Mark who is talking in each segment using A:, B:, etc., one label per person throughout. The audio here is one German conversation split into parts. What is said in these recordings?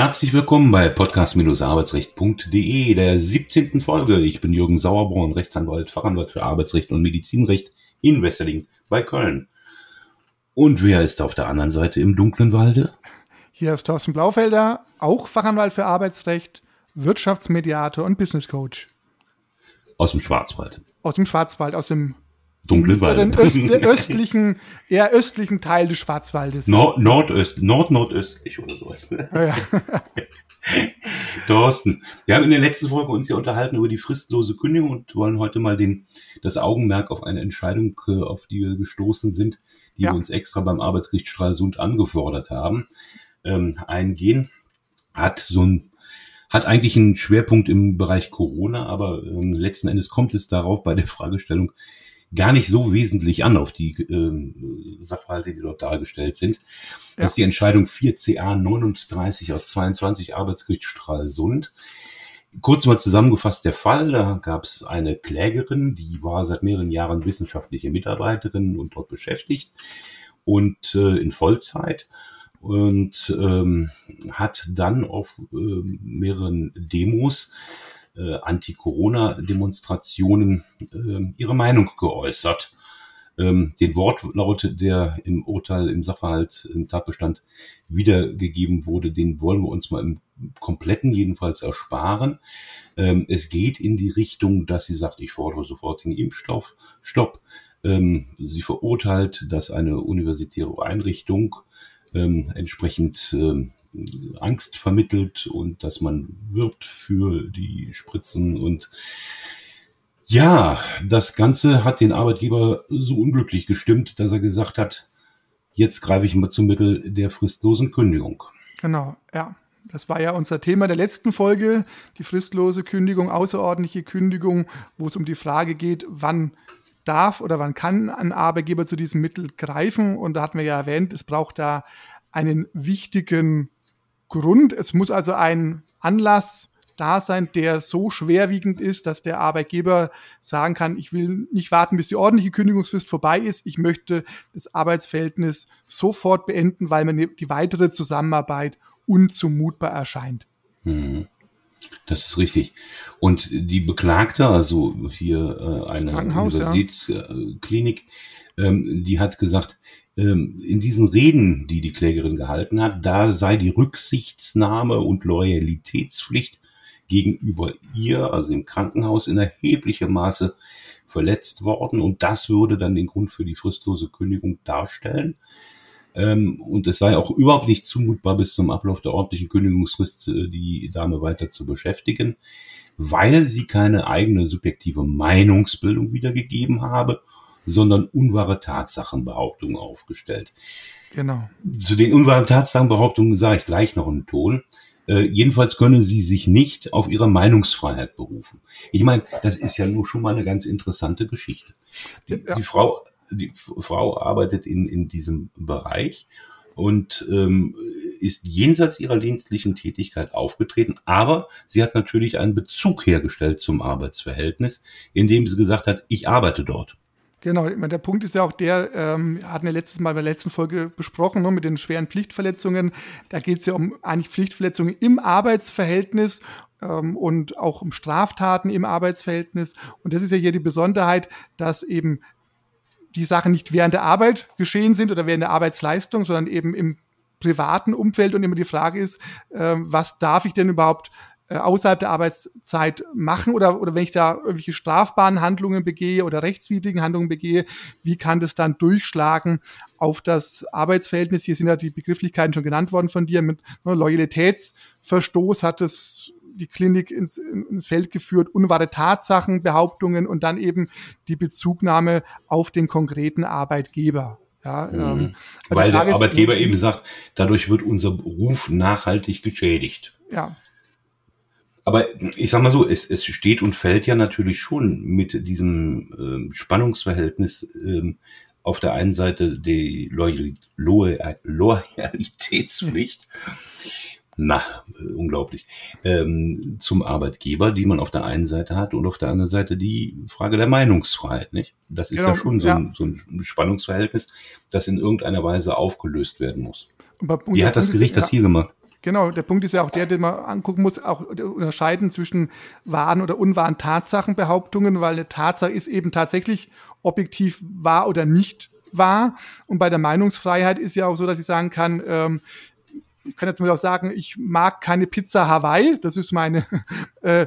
A: Herzlich willkommen bei podcast-arbeitsrecht.de, der 17. Folge. Ich bin Jürgen Sauerborn, Rechtsanwalt, Fachanwalt für Arbeitsrecht und Medizinrecht in Wesseling bei Köln. Und wer ist auf der anderen Seite im dunklen Walde?
B: Hier ist Thorsten Blaufelder, auch Fachanwalt für Arbeitsrecht, Wirtschaftsmediator und Business Coach.
A: Aus dem Schwarzwald.
B: Aus dem Schwarzwald, aus dem
A: dunklen Wald.
B: Öst, östlichen, eher östlichen Teil des Schwarzwaldes.
A: Nord, Nordöst, Nord-Nordöstlich oder sowas. Ja, ja. Thorsten, wir haben in der letzten Folge uns ja unterhalten über die fristlose Kündigung und wollen heute mal den, das Augenmerk auf eine Entscheidung, äh, auf die wir gestoßen sind, die ja. wir uns extra beim Arbeitsgericht Stralsund angefordert haben, ähm, eingehen. Hat so ein hat eigentlich einen Schwerpunkt im Bereich Corona, aber ähm, letzten Endes kommt es darauf bei der Fragestellung, gar nicht so wesentlich an auf die äh, Sachverhalte, die dort dargestellt sind. Ja. Das ist die Entscheidung 4CA 39 aus 22 Arbeitsgericht Stralsund. Kurz mal zusammengefasst der Fall, da gab es eine Klägerin, die war seit mehreren Jahren wissenschaftliche Mitarbeiterin und dort beschäftigt und äh, in Vollzeit und ähm, hat dann auf äh, mehreren Demos äh, Anti-Corona-Demonstrationen äh, ihre Meinung geäußert. Ähm, den Wortlaut, der im Urteil, im Sachverhalt, im Tatbestand wiedergegeben wurde, den wollen wir uns mal im kompletten jedenfalls ersparen. Ähm, es geht in die Richtung, dass sie sagt, ich fordere sofort den Impfstoff, Stopp. Ähm, sie verurteilt, dass eine universitäre Einrichtung ähm, entsprechend ähm, Angst vermittelt und dass man wirbt für die Spritzen und ja, das Ganze hat den Arbeitgeber so unglücklich gestimmt, dass er gesagt hat, jetzt greife ich mal zum Mittel der fristlosen Kündigung.
B: Genau, ja. Das war ja unser Thema der letzten Folge, die fristlose Kündigung, außerordentliche Kündigung, wo es um die Frage geht, wann darf oder wann kann ein Arbeitgeber zu diesem Mittel greifen. Und da hatten wir ja erwähnt, es braucht da einen wichtigen Grund. Es muss also ein Anlass da sein, der so schwerwiegend ist, dass der Arbeitgeber sagen kann, ich will nicht warten, bis die ordentliche Kündigungsfrist vorbei ist. Ich möchte das Arbeitsverhältnis sofort beenden, weil mir die weitere Zusammenarbeit unzumutbar erscheint.
A: Mhm. Das ist richtig. Und die Beklagte, also hier äh, eine Universitätsklinik, ähm, die hat gesagt, in diesen Reden, die die Klägerin gehalten hat, da sei die Rücksichtsnahme und Loyalitätspflicht gegenüber ihr, also im Krankenhaus, in erheblichem Maße verletzt worden und das würde dann den Grund für die fristlose Kündigung darstellen. Ähm, und es sei auch überhaupt nicht zumutbar, bis zum Ablauf der ordentlichen Kündigungsfrist äh, die Dame weiter zu beschäftigen, weil sie keine eigene subjektive Meinungsbildung wiedergegeben habe sondern unwahre Tatsachenbehauptungen aufgestellt.
B: Genau.
A: Zu den unwahren Tatsachenbehauptungen sage ich gleich noch einen Ton. Äh, jedenfalls können sie sich nicht auf ihre Meinungsfreiheit berufen. Ich meine, das ist ja nur schon mal eine ganz interessante Geschichte. Die, ja. die Frau, die Frau arbeitet in, in diesem Bereich und ähm, ist jenseits ihrer dienstlichen Tätigkeit aufgetreten, aber sie hat natürlich einen Bezug hergestellt zum Arbeitsverhältnis, indem sie gesagt hat, ich arbeite dort.
B: Genau, der Punkt ist ja auch der, ähm, hatten wir letztes Mal bei der letzten Folge besprochen, ne, mit den schweren Pflichtverletzungen. Da geht es ja um eigentlich Pflichtverletzungen im Arbeitsverhältnis ähm, und auch um Straftaten im Arbeitsverhältnis. Und das ist ja hier die Besonderheit, dass eben die Sachen nicht während der Arbeit geschehen sind oder während der Arbeitsleistung, sondern eben im privaten Umfeld und immer die Frage ist, äh, was darf ich denn überhaupt außerhalb der Arbeitszeit machen oder, oder wenn ich da irgendwelche strafbaren Handlungen begehe oder rechtswidrigen Handlungen begehe, wie kann das dann durchschlagen auf das Arbeitsverhältnis? Hier sind ja die Begrifflichkeiten schon genannt worden von dir. Mit ne, Loyalitätsverstoß hat es die Klinik ins, ins Feld geführt, unwahre Tatsachen, Behauptungen und dann eben die Bezugnahme auf den konkreten Arbeitgeber. Ja,
A: mhm. ähm, Weil der Arbeitgeber eben sagt, dadurch wird unser Ruf nachhaltig geschädigt.
B: Ja,
A: aber ich sag mal so, es, es steht und fällt ja natürlich schon mit diesem ähm, Spannungsverhältnis ähm, auf der einen Seite die Loyal Loyal Loyalitätspflicht, na, äh, unglaublich, ähm, zum Arbeitgeber, die man auf der einen Seite hat und auf der anderen Seite die Frage der Meinungsfreiheit, nicht? Das ist genau, ja schon so, ja. Ein, so ein Spannungsverhältnis, das in irgendeiner Weise aufgelöst werden muss. Wie hat das Gericht das hier gemacht?
B: Genau, der Punkt ist ja auch der, den man angucken muss, auch unterscheiden zwischen wahren oder unwahren Tatsachenbehauptungen, weil eine Tatsache ist eben tatsächlich objektiv wahr oder nicht wahr. Und bei der Meinungsfreiheit ist ja auch so, dass ich sagen kann, ähm, ich kann jetzt mal auch sagen, ich mag keine Pizza Hawaii. Das ist meine äh,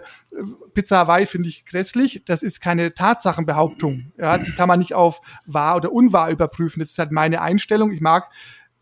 B: Pizza Hawaii finde ich grässlich. Das ist keine Tatsachenbehauptung. Ja, die kann man nicht auf wahr oder unwahr überprüfen. Das ist halt meine Einstellung. Ich mag,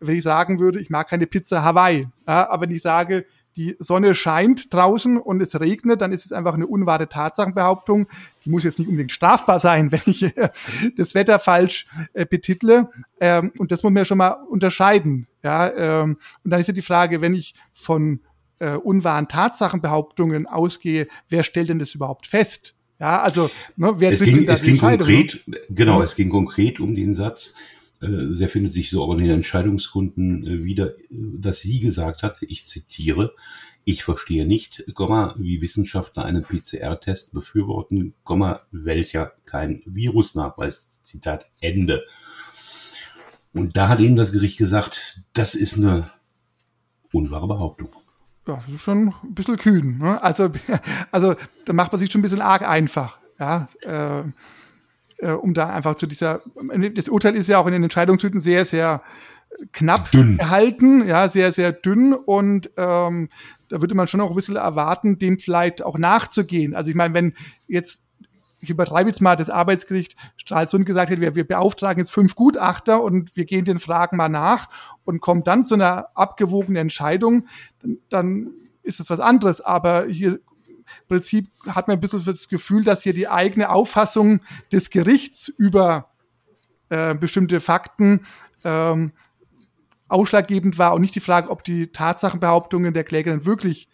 B: wenn ich sagen würde, ich mag keine Pizza Hawaii. Ja, aber wenn ich sage, die Sonne scheint draußen und es regnet, dann ist es einfach eine unwahre Tatsachenbehauptung. Die muss jetzt nicht unbedingt strafbar sein, wenn ich äh, das Wetter falsch äh, betitle. Ähm, und das muss man ja schon mal unterscheiden. Ja, ähm, und dann ist ja die Frage, wenn ich von äh, unwahren Tatsachenbehauptungen ausgehe, wer stellt denn das überhaupt fest? Ja, also
A: ne, wer es ging, es ging konkret, genau, es ging konkret um den Satz, sehr findet sich so auch in den Entscheidungsgründen äh, wieder, äh, dass sie gesagt hat, ich zitiere, ich verstehe nicht, wie Wissenschaftler einen PCR-Test befürworten, welcher kein Virus nachweist. Zitat Ende. Und da hat eben das Gericht gesagt, das ist eine unwahre Behauptung.
B: Ja, das ist schon ein bisschen kühn. Ne? Also, also da macht man sich schon ein bisschen arg einfach. Ja, äh, äh, um da einfach zu dieser, das Urteil ist ja auch in den Entscheidungshüten sehr, sehr knapp dünn. gehalten, ja, sehr, sehr dünn und ähm, da würde man schon auch ein bisschen erwarten, dem vielleicht auch nachzugehen. Also ich meine, wenn jetzt, ich übertreibe jetzt mal, das Arbeitsgericht Stralsund gesagt hätte, wir, wir beauftragen jetzt fünf Gutachter und wir gehen den Fragen mal nach und kommen dann zu einer abgewogenen Entscheidung, dann, dann ist das was anderes. Aber hier Prinzip hat man ein bisschen das Gefühl, dass hier die eigene Auffassung des Gerichts über äh, bestimmte Fakten ähm, ausschlaggebend war und nicht die Frage, ob die Tatsachenbehauptungen der Klägerin wirklich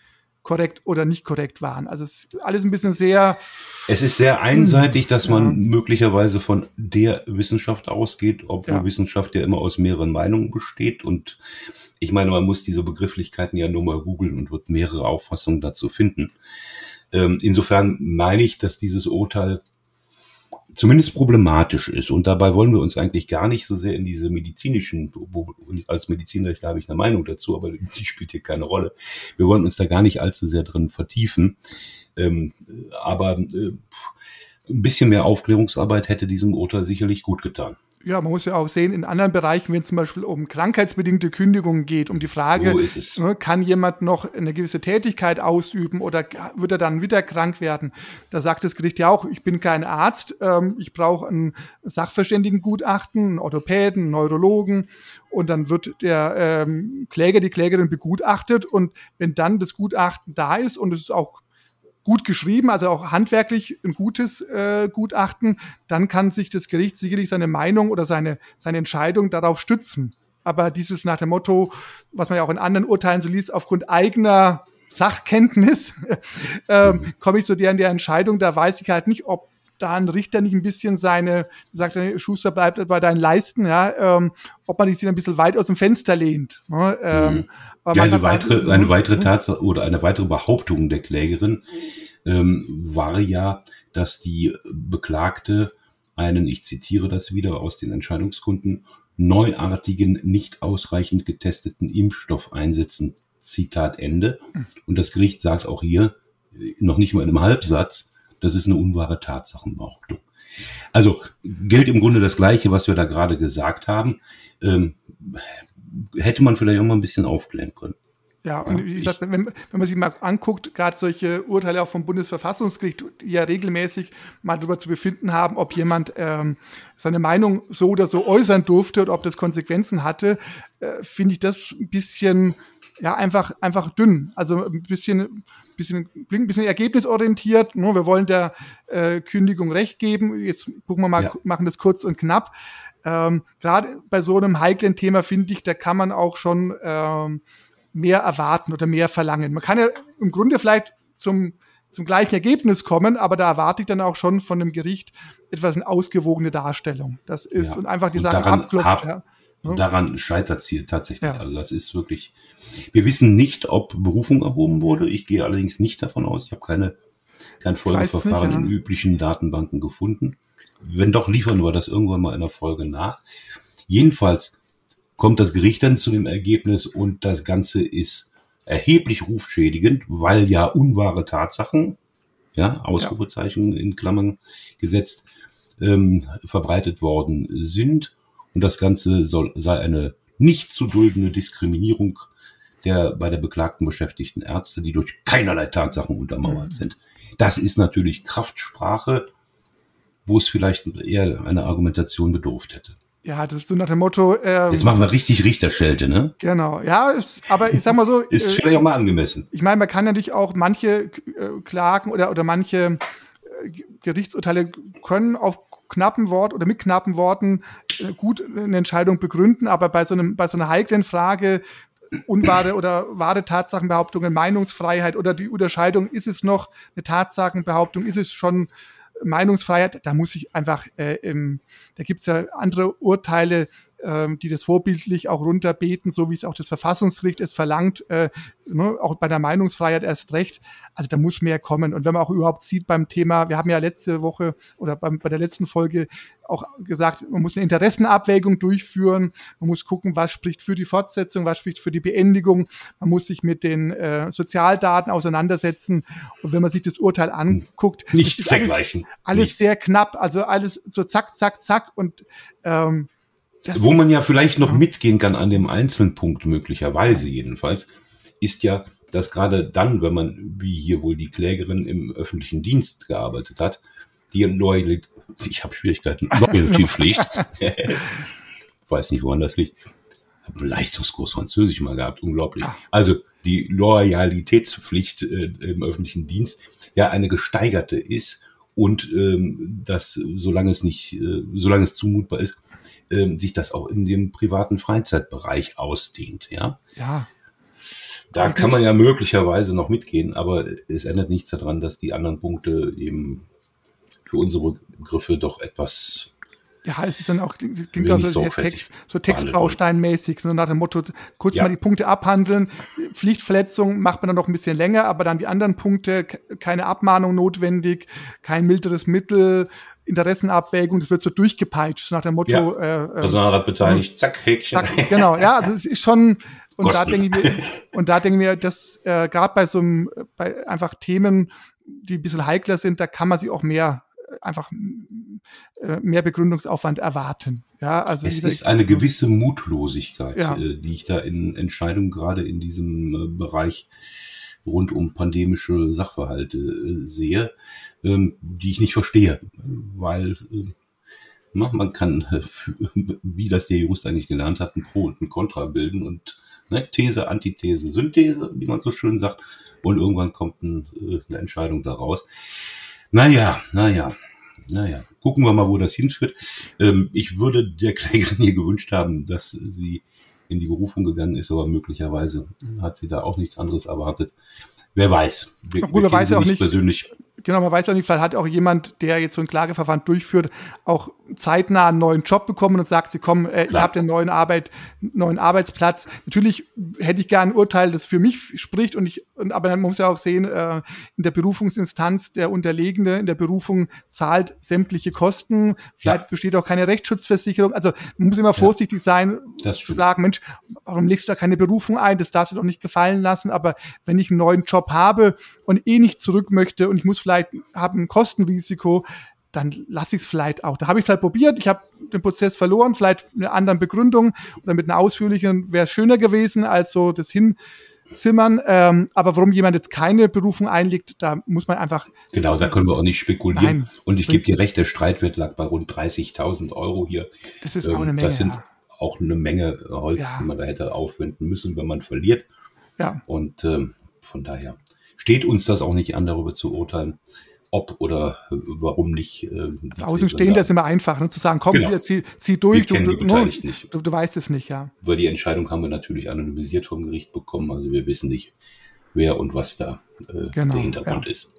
B: korrekt oder nicht korrekt waren. Also es ist alles ein bisschen sehr.
A: Es ist sehr einseitig, dass man ja. möglicherweise von der Wissenschaft ausgeht, obwohl ja. Wissenschaft ja immer aus mehreren Meinungen besteht. Und ich meine, man muss diese Begrifflichkeiten ja nur mal googeln und wird mehrere Auffassungen dazu finden. Ähm, insofern meine ich, dass dieses Urteil zumindest problematisch ist. Und dabei wollen wir uns eigentlich gar nicht so sehr in diese medizinischen, als Mediziner habe ich eine Meinung dazu, aber sie spielt hier keine Rolle. Wir wollen uns da gar nicht allzu sehr drin vertiefen. Ähm, aber äh, ein bisschen mehr Aufklärungsarbeit hätte diesem Urteil sicherlich gut getan
B: ja, man muss ja auch sehen, in anderen Bereichen, wenn es zum Beispiel um krankheitsbedingte Kündigungen geht, um die Frage, so ne, kann jemand noch eine gewisse Tätigkeit ausüben oder wird er dann wieder krank werden? Da sagt das Gericht ja auch, ich bin kein Arzt, ähm, ich brauche ein Sachverständigengutachten, einen Orthopäden, einen Neurologen und dann wird der ähm, Kläger, die Klägerin begutachtet und wenn dann das Gutachten da ist und es ist auch gut geschrieben, also auch handwerklich ein gutes äh, Gutachten, dann kann sich das Gericht sicherlich seine Meinung oder seine, seine Entscheidung darauf stützen. Aber dieses nach dem Motto, was man ja auch in anderen Urteilen so liest, aufgrund eigener Sachkenntnis, ähm, komme ich zu der, der Entscheidung, da weiß ich halt nicht, ob da ein Richter nicht ein bisschen seine, sagt er, Schuster bleibt bei deinen Leisten, ja, ähm, ob man sich ein bisschen weit aus dem Fenster lehnt. Ne? Ähm,
A: mhm. ja, eine weitere, eine weitere Tatsache oder eine weitere Behauptung der Klägerin ähm, war ja, dass die Beklagte einen, ich zitiere das wieder aus den Entscheidungsgründen, neuartigen, nicht ausreichend getesteten Impfstoff einsetzen. Zitat Ende. Und das Gericht sagt auch hier, noch nicht mal in einem Halbsatz, das ist eine unwahre Tatsachenbehauptung. Also gilt im Grunde das Gleiche, was wir da gerade gesagt haben. Ähm, hätte man vielleicht auch mal ein bisschen aufklären können.
B: Ja, und wie gesagt, wenn, wenn man sich mal anguckt, gerade solche Urteile auch vom Bundesverfassungsgericht, die ja regelmäßig mal darüber zu befinden haben, ob jemand ähm, seine Meinung so oder so äußern durfte oder ob das Konsequenzen hatte, äh, finde ich das ein bisschen, ja, einfach, einfach dünn. Also ein bisschen, bisschen, ein bisschen ergebnisorientiert. Nur wir wollen der äh, Kündigung Recht geben. Jetzt gucken wir mal, ja. machen das kurz und knapp. Ähm, gerade bei so einem heiklen Thema finde ich, da kann man auch schon ähm, mehr erwarten oder mehr verlangen. Man kann ja im Grunde vielleicht zum, zum gleichen Ergebnis kommen, aber da erwarte ich dann auch schon von dem Gericht etwas eine ausgewogene Darstellung. Das ist ja. und einfach die Sachen abklopft. Hab, ja.
A: Ne? Daran scheitert es hier tatsächlich. Ja. Also das ist wirklich. Wir wissen nicht, ob Berufung erhoben wurde. Ich gehe allerdings nicht davon aus. Ich habe keine kein Folgeverfahren nicht, ja. in üblichen Datenbanken gefunden. Wenn doch, liefern wir das irgendwann mal in der Folge nach. Jedenfalls kommt das Gericht dann zu dem Ergebnis und das Ganze ist erheblich rufschädigend, weil ja unwahre Tatsachen, ja, Ausrufezeichen ja. in Klammern gesetzt, ähm, verbreitet worden sind. Und das Ganze soll, sei eine nicht zu duldende Diskriminierung der bei der beklagten beschäftigten Ärzte, die durch keinerlei Tatsachen untermauert sind. Das ist natürlich Kraftsprache, wo es vielleicht eher eine Argumentation bedurft hätte.
B: Ja, das ist so nach dem Motto.
A: Ähm, Jetzt machen wir richtig Richterschelte, ne?
B: Genau, ja, ist, aber ich sag mal so.
A: ist äh, vielleicht auch mal angemessen.
B: Ich meine, man kann natürlich auch manche äh, Klagen oder, oder manche äh, Gerichtsurteile können auf knappen Wort oder mit knappen Worten gut eine Entscheidung begründen, aber bei so einem, bei so einer heiklen Frage unwahre oder wahre Tatsachenbehauptungen, Meinungsfreiheit oder die Unterscheidung, ist es noch eine Tatsachenbehauptung, ist es schon Meinungsfreiheit, da muss ich einfach, äh, ähm, da gibt's ja andere Urteile, ähm, die das vorbildlich auch runterbeten, so wie es auch das Verfassungsgericht es verlangt, äh, ne, auch bei der Meinungsfreiheit erst recht. Also da muss mehr kommen. Und wenn man auch überhaupt sieht beim Thema, wir haben ja letzte Woche oder beim, bei der letzten Folge auch gesagt, man muss eine Interessenabwägung durchführen, man muss gucken, was spricht für die Fortsetzung, was spricht für die Beendigung, man muss sich mit den äh, Sozialdaten auseinandersetzen. Und wenn man sich das Urteil anguckt,
A: nicht dergleichen.
B: Alles, alles sehr knapp, also alles so zack, zack, zack und ähm,
A: das Wo man ja vielleicht noch mitgehen kann an dem einzelnen Punkt, möglicherweise jedenfalls, ist ja, dass gerade dann, wenn man, wie hier wohl die Klägerin im öffentlichen Dienst gearbeitet hat, die Loyalität, ich habe Schwierigkeiten, Loyalty-Pflicht, weiß nicht, woran das liegt, habe Leistungskurs Französisch mal gehabt, unglaublich. Ah. Also die Loyalitätspflicht äh, im öffentlichen Dienst ja eine gesteigerte ist und ähm, dass solange es nicht, äh, solange es zumutbar ist, ähm, sich das auch in dem privaten Freizeitbereich ausdehnt, ja.
B: Ja.
A: Da kann man ja möglicherweise noch mitgehen, aber es ändert nichts daran, dass die anderen Punkte eben für unsere Begriffe doch etwas
B: ja, es ist dann auch, klingt auch so, Text, so Textbausteinmäßig, so nach dem Motto, kurz ja. mal die Punkte abhandeln. Pflichtverletzung macht man dann noch ein bisschen länger, aber dann die anderen Punkte, keine Abmahnung notwendig, kein milderes Mittel, Interessenabwägung, das wird so durchgepeitscht nach dem Motto. Ja,
A: äh, äh, Personalrat beteiligt, zack, Häkchen.
B: Zack, genau, ja, also es ist schon, und da denke ich mir, und da denke ich mir, dass äh, gerade bei so einem, bei einfach Themen, die ein bisschen heikler sind, da kann man sich auch mehr einfach äh, mehr Begründungsaufwand erwarten. Ja, also
A: es ist eine gewisse Mutlosigkeit, ja. Äh, die ich da in Entscheidungen gerade in diesem äh, Bereich rund um pandemische Sachverhalte sehe, ähm, die ich nicht verstehe, weil man kann, wie das der Jurist eigentlich gelernt hat, ein Pro und ein Contra bilden und ne, These, Antithese, Synthese, wie man so schön sagt, und irgendwann kommt ein, eine Entscheidung daraus. Naja, naja, naja. Gucken wir mal, wo das hinführt. Ähm, ich würde der Klägerin hier gewünscht haben, dass sie in die Berufung gegangen ist, aber möglicherweise hat sie da auch nichts anderes erwartet. Wer weiß.
B: Wir, Gut, wir weiß ja auch nicht persönlich. Genau, man weiß ja nicht, vielleicht hat auch jemand, der jetzt so ein Klageverfahren durchführt, auch zeitnah einen neuen Job bekommen und sagt, sie kommen, äh, ich habe den neuen Arbeit, neuen Arbeitsplatz. Natürlich hätte ich gerne ein Urteil, das für mich spricht und ich, und, aber man muss ja auch sehen, äh, in der Berufungsinstanz der Unterlegene in der Berufung zahlt sämtliche Kosten. Vielleicht ja. besteht auch keine Rechtsschutzversicherung. Also man muss immer vorsichtig sein, das zu sagen, Mensch, warum legst du da keine Berufung ein? Das darfst du doch nicht gefallen lassen. Aber wenn ich einen neuen Job habe und eh nicht zurück möchte und ich muss vielleicht habe ein Kostenrisiko, dann lasse ich es vielleicht auch. Da habe ich es halt probiert, ich habe den Prozess verloren, vielleicht mit einer anderen Begründung oder mit einer ausführlichen wäre es schöner gewesen als so das Hinzimmern. Ähm, aber warum jemand jetzt keine Berufung einlegt, da muss man einfach.
A: Genau, da können wir auch nicht spekulieren. Nein, Und ich gebe dir recht, der Streitwert lag bei rund 30.000 Euro hier.
B: Das ist ähm, auch eine Menge.
A: Das sind ja. auch eine Menge Holz, ja. die man da hätte aufwenden müssen, wenn man verliert.
B: Ja.
A: Und ähm, von daher steht uns das auch nicht an, darüber zu urteilen ob oder warum nicht.
B: Äh, Als Außenstehender ist immer einfach, ne, zu sagen, komm, genau. hier, zieh, zieh durch. Du,
A: du, ne, nicht.
B: Du, du, weißt es nicht, ja.
A: Weil die Entscheidung haben wir natürlich anonymisiert vom Gericht bekommen, also wir wissen nicht, wer und was da äh, genau, der Hintergrund ja. ist.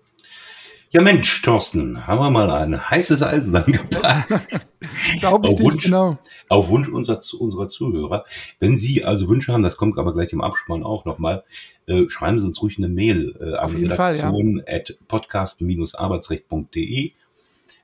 A: Ja Mensch, Thorsten, haben wir mal ein heißes Eisen angepackt. auf, Wunsch, genau. auf Wunsch unserer, unserer Zuhörer. Wenn Sie also Wünsche haben, das kommt aber gleich im Abspann auch nochmal, äh, schreiben Sie uns ruhig eine Mail äh, an redaktion ja. at podcast-arbeitsrecht.de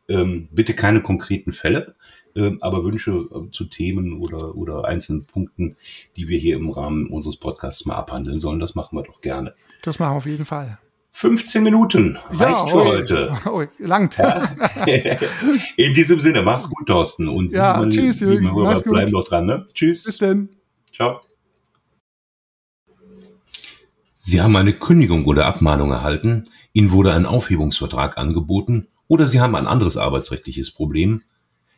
A: Ähm, bitte keine konkreten Fälle, ähm, aber Wünsche äh, zu Themen oder, oder einzelnen Punkten, die wir hier im Rahmen unseres Podcasts mal abhandeln sollen, das machen wir doch gerne.
B: Das machen wir auf jeden Fall.
A: 15 Minuten reicht ja, für heute.
B: Oh, langt.
A: Ja. In diesem Sinne, mach's gut, Thorsten. Und
B: ja, Sie, tschüss, Jürgen.
A: Hörer, bleiben doch dran. Ne? Tschüss.
B: Bis dann.
A: Ciao. Sie haben eine Kündigung oder Abmahnung erhalten, Ihnen wurde ein Aufhebungsvertrag angeboten oder Sie haben ein anderes arbeitsrechtliches Problem,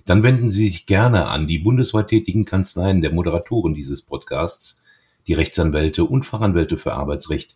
A: dann wenden Sie sich gerne an die bundesweit tätigen Kanzleien der Moderatoren dieses Podcasts, die Rechtsanwälte und Fachanwälte für Arbeitsrecht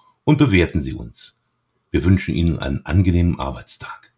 A: und bewerten Sie uns. Wir wünschen Ihnen einen angenehmen Arbeitstag.